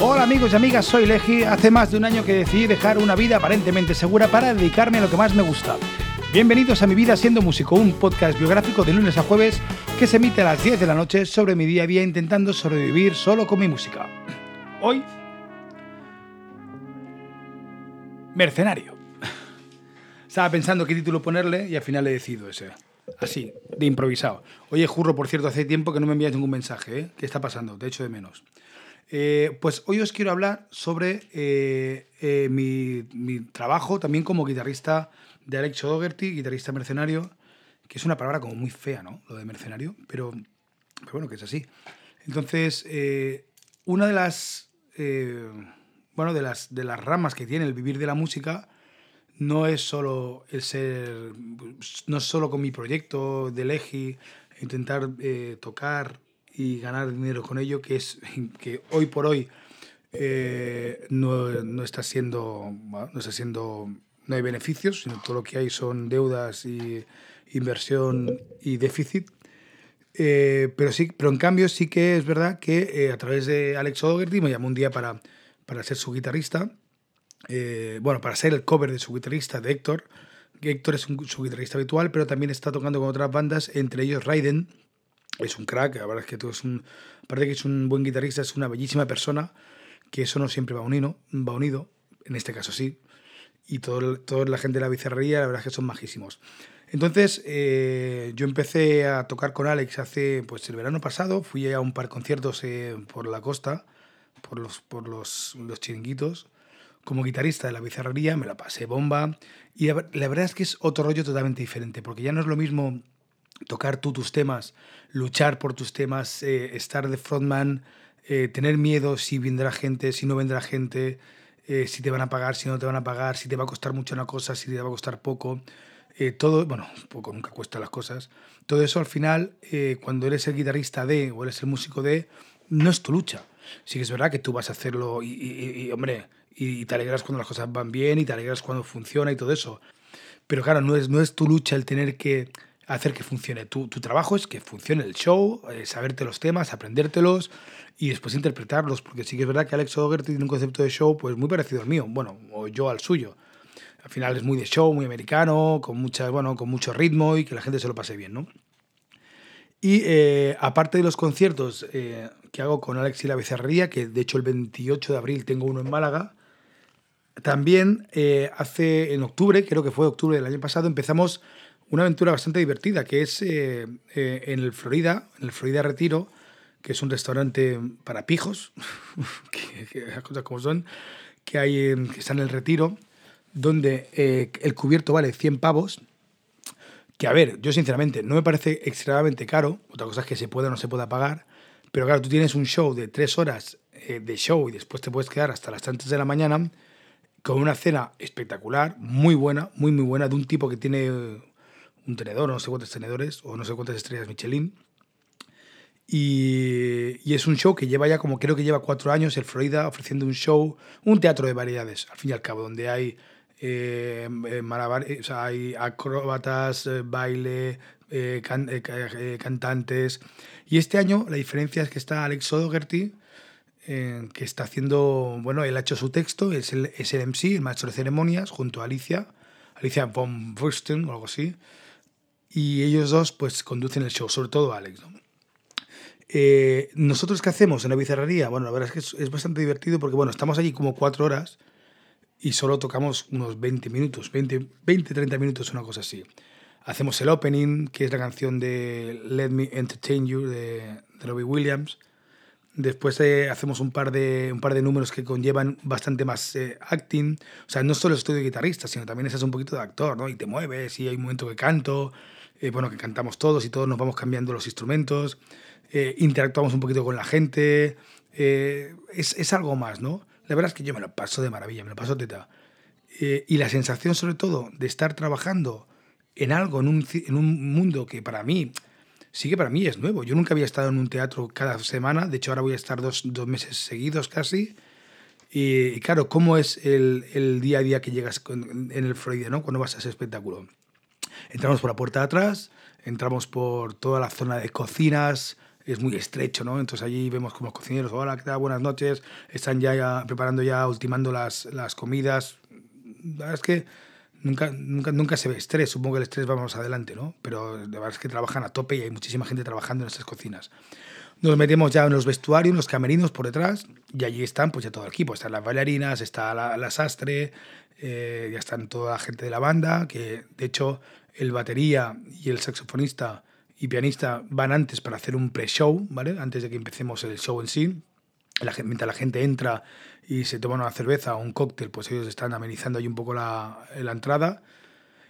Hola amigos y amigas, soy Legi. Hace más de un año que decidí dejar una vida aparentemente segura para dedicarme a lo que más me gusta. Bienvenidos a Mi Vida Siendo Músico, un podcast biográfico de lunes a jueves que se emite a las 10 de la noche sobre mi día a día intentando sobrevivir solo con mi música. Hoy... Mercenario. Estaba pensando qué título ponerle y al final he decidido ese. Así, de improvisado. Oye, Jurro, por cierto, hace tiempo que no me envías ningún mensaje. ¿eh? ¿Qué está pasando? De hecho, de menos. Eh, pues hoy os quiero hablar sobre eh, eh, mi, mi, trabajo también como guitarrista de Alex O'Dougherty, guitarrista mercenario, que es una palabra como muy fea, ¿no? Lo de mercenario, pero, pero bueno, que es así. Entonces, una de las, bueno, de las, de las ramas que tiene el vivir de la música no es solo el ser, no es solo con mi proyecto de Legi, intentar tocar y ganar dinero con ello, que es que hoy por hoy eh, no, no, está siendo, no está siendo, no hay beneficios, sino todo lo que hay son deudas y inversión y déficit. Eh, pero sí, pero en cambio sí que es verdad que eh, a través de Alex O'Dougherty me llamó un día para, para ser su guitarrista, bueno, para ser el cover de su guitarrista, de Héctor. Héctor es su guitarrista habitual, pero también está tocando con otras bandas, entre ellos Raiden, es un crack, la verdad es que tú es un, aparte que es un buen guitarrista, es una bellísima persona, que eso no siempre va unido, va unido en este caso sí, y todo, toda la gente de la bizarrería, la verdad es que son majísimos. Entonces, eh, yo empecé a tocar con Alex hace, pues el verano pasado, fui a un par de conciertos eh, por la costa, por los, por los, los chiringuitos, como guitarrista de la bizarrería, me la pasé bomba, y la verdad es que es otro rollo totalmente diferente, porque ya no es lo mismo tocar tú tus temas, luchar por tus temas, eh, estar de frontman, eh, tener miedo si vendrá gente, si no vendrá gente, eh, si te van a pagar, si no te van a pagar, si te va a costar mucho una cosa, si te va a costar poco. todo, bueno, poco nunca cuesta las cosas. Todo eso al final, cuando eres el guitarrista de o eres el músico de, no es tu lucha. Sí que es verdad que tú vas a hacerlo y, y hombre, y te alegras cuando las cosas van bien y te alegras cuando funciona y todo eso. Pero claro, no es, no es tu lucha el tener que hacer que funcione. Tu, trabajo es que funcione el show, eh, saberte los temas, aprendértelos y después interpretarlos, porque sí que es verdad que Alex O'Dougherty tiene un concepto de show pues muy parecido al mío, bueno, o yo al suyo. Al final es muy de show, muy americano, con, mucha, bueno, con mucho ritmo y que la gente se lo pase bien, ¿no? Y eh, aparte de los conciertos eh, que hago con Alex y la Becerrería, que de hecho el 28 de abril tengo uno en Málaga, también hace en octubre, creo que fue octubre del año pasado, empezamos una aventura bastante divertida, que es eh, eh, en el Florida, en el Florida Retiro, que es un restaurante para pijos, que, las cosas como son, que, hay que está en el Retiro, donde eh, el cubierto vale 100 pavos, que a ver, yo sinceramente no me parece extremadamente caro, otra cosa es que se pueda o no se pueda pagar, pero claro, tú tienes un show de tres horas de show y después te puedes quedar hasta las tantas de la mañana con una cena espectacular, muy buena, muy muy buena, de un tipo que tiene un tenedor, no sé cuántos tenedores, o no sé cuántas estrellas Michelin. Y, y, es un show que lleva ya como creo que lleva cuatro años el Florida ofreciendo un show, un teatro de variedades, al fin y al cabo, donde hay, eh, eh o sea, hay acróbatas, eh, baile, eh, cantantes. Y este año la diferencia es que está Alex O'Dougherty, que está haciendo, bueno, él ha hecho su texto, es el, es el MC, el maestro de ceremonias, junto a Alicia, Alicia von Fursten o algo así y ellos dos pues conducen el show, sobre todo Alex. ¿no? Eh, ¿Nosotros qué hacemos en la bizarrería? Bueno, la verdad es que es, bastante divertido porque bueno, estamos allí como cuatro horas y solo tocamos unos 20 minutos, 20, 20 30 minutos, una cosa así. Hacemos el opening, que es la canción de Let Me Entertain You de, de Robbie Williams. Después eh, hacemos un par, de, un par de números que conllevan bastante más eh, acting. O sea, no solo estudio de guitarrista, sino también estás un poquito de actor, ¿no? Y te mueves y hay un momento que canto eh, bueno, que cantamos todos y todos nos vamos cambiando los instrumentos, eh, interactuamos un poquito con la gente, eh, es, es, algo más, ¿no? La verdad es que yo me lo paso de maravilla, me lo paso teta. y la sensación sobre todo de estar trabajando en algo, en un, en un mundo que para mí, sí que para mí es nuevo. Yo nunca había estado en un teatro cada semana, de hecho ahora voy a estar dos, dos meses seguidos casi. Y, claro, ¿cómo es el, el, día a día que llegas en el Freud, ¿no? cuando vas a ese espectáculo? Entramos por la puerta de atrás, entramos por toda la zona de cocinas, es muy estrecho, ¿no? Entonces allí vemos como los cocineros, hola, ¿qué tal? Buenas noches, están ya, preparando ya, ultimando las, las comidas. La verdad es que nunca, nunca, nunca se ve estrés, supongo que el estrés va más adelante, ¿no? Pero la verdad es que trabajan a tope y hay muchísima gente trabajando en estas cocinas. Nos metemos ya en los vestuarios, en los camerinos por detrás, y allí están pues ya todo el equipo. Están las bailarinas, está la, la sastre, eh, ya están toda la gente de la banda, que de hecho el batería y el saxofonista y pianista van antes para hacer un pre-show, ¿vale? Antes de que empecemos el show en sí. Mientras la gente entra y se toma una cerveza o un cóctel, pues ellos están amenizando ahí un poco la, la entrada.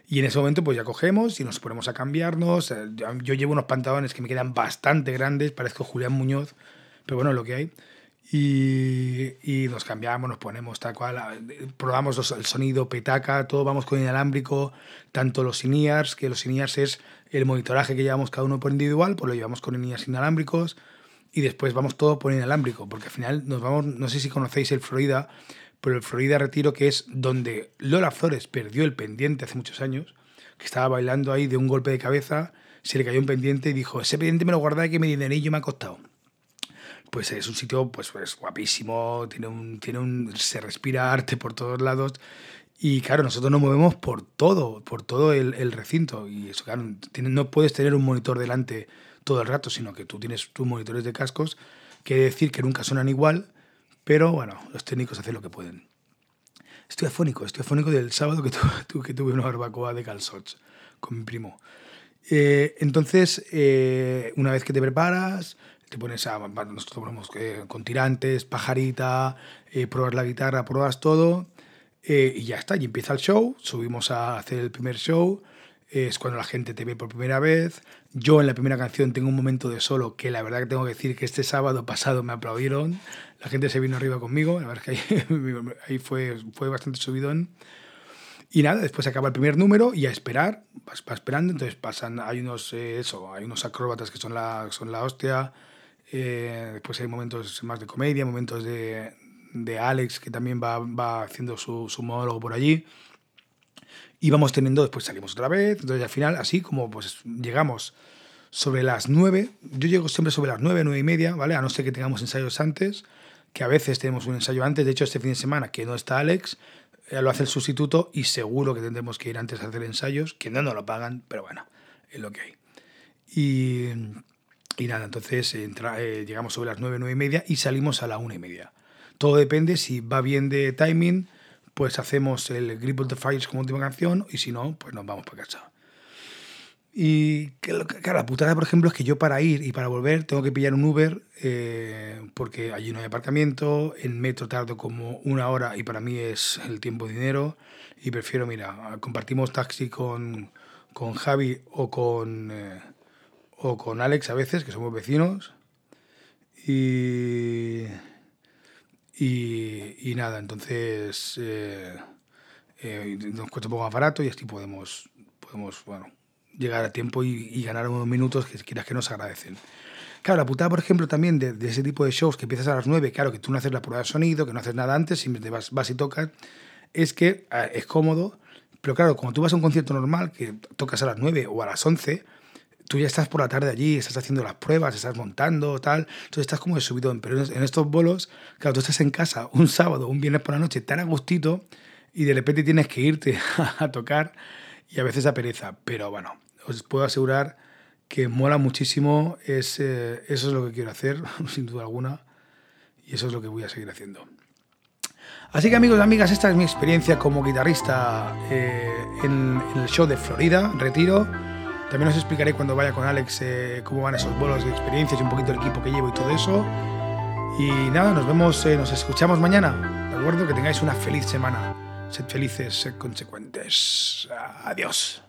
Y en ese momento pues ya cogemos y nos ponemos a cambiarnos. Eh, yo llevo unos pantalones que me quedan bastante grandes, parezco Julián Muñoz, pero bueno, lo que hay. Y, y nos cambiamos, nos ponemos tal cual, probamos el sonido petaca, todo vamos con inalámbrico, tanto los in que los in es el monitoraje que llevamos cada uno por individual, pues lo llevamos con in inalámbricos y después vamos todo por inalámbrico, porque al final nos vamos, no sé si conocéis el Florida, pero el Florida Retiro, que es donde Lola Flores perdió el pendiente hace muchos años, que estaba bailando ahí de un golpe de cabeza, se le cayó un pendiente y dijo, ese pendiente me lo guardé que mi dinerillo me ha costado. Pues es un sitio pues, pues guapísimo, tiene un, tiene un, se respira arte por todos lados y claro, nosotros nos movemos por todo, por todo el, el recinto y eso, claro, no puedes tener un monitor delante todo el rato, sino que tú tienes tus monitores de cascos, quiere decir que nunca suenan igual, pero bueno, los técnicos hacen lo que pueden. Estoy afónico, estoy afónico del sábado que, tu, que tuve una barbacoa de calzots con mi primo. Eh, entonces, eh, una vez que te preparas, te pones a. Nosotros ponemos eh, con tirantes, pajarita, pruebas la guitarra, pruebas todo, y ya está, y empieza el show. Subimos a hacer el primer show, es cuando la gente te ve por primera vez. Yo en la primera canción tengo un momento de solo que la verdad que tengo que decir que este sábado pasado me aplaudieron, la gente se vino arriba conmigo, la verdad que ahí, fue, fue bastante subidón. Y nada, después acaba el primer número y a esperar, vas, esperando, entonces pasan, hay unos, eh, eso, hay unos acróbatas que son la, son la hostia, eh, después hay momentos más de comedia, momentos de, de Alex que también va, va haciendo su, su monólogo por allí y vamos teniendo, después salimos otra vez, entonces al final, así como pues llegamos sobre las 9, yo llego siempre sobre las 9, 9 y media, ¿vale? A no ser que tengamos ensayos antes, que a veces tenemos un ensayo antes, de hecho este fin de semana que no está Alex, eh, lo hace el sustituto y seguro que tendremos que ir antes a hacer ensayos, que no nos lo pagan, pero bueno, es lo que hay. Y, y nada, entonces entra, eh, llegamos sobre las 9, 9 y media y salimos a la 1 y media. Todo depende si va bien de timing, pues hacemos el Grip of the Fires como última canción y si no, pues nos vamos para casa. Y claro, la putada, por ejemplo, es que yo para ir y para volver tengo que pillar un Uber eh, porque allí no hay aparcamiento, en metro tardo como una hora y para mí es el tiempo dinero y prefiero, mira, compartimos taxi con, con Javi o con, eh, o con Alex a veces, que somos vecinos. Y y, nada, entonces eh, eh, nos cuesta un poco más barato y así podemos, podemos bueno, llegar a tiempo y, ganar unos minutos que quieras que nos agradecen. Claro, la putada, por ejemplo, también de, ese tipo de shows que empiezas a las 9, claro, que tú no haces la prueba de sonido, que no haces nada antes, simplemente vas, vas y tocas, es que eh, es cómodo, pero claro, cuando tú vas a un concierto normal, que tocas a las 9 o a las 11, tú ya estás por la tarde allí, estás haciendo las pruebas, estás montando, tal, entonces estás como de subidón, pero en estos bolos, claro, tú estás en casa un sábado, un viernes por la noche, tan a gustito, y de repente tienes que irte a tocar, y a veces a pereza, pero bueno, os puedo asegurar que mola muchísimo, es, eso es lo que quiero hacer, sin duda alguna, y eso es lo que voy a seguir haciendo. Así que amigos y amigas, esta es mi experiencia como guitarrista eh, en el show de Florida, Retiro. También os explicaré cuando vaya con Alex eh, cómo van esos bolos de experiencias y un poquito el equipo que llevo y todo eso. Y nada, nos vemos, eh, nos escuchamos mañana. De acuerdo, que tengáis una feliz semana. Sed felices, sed consecuentes. Adiós.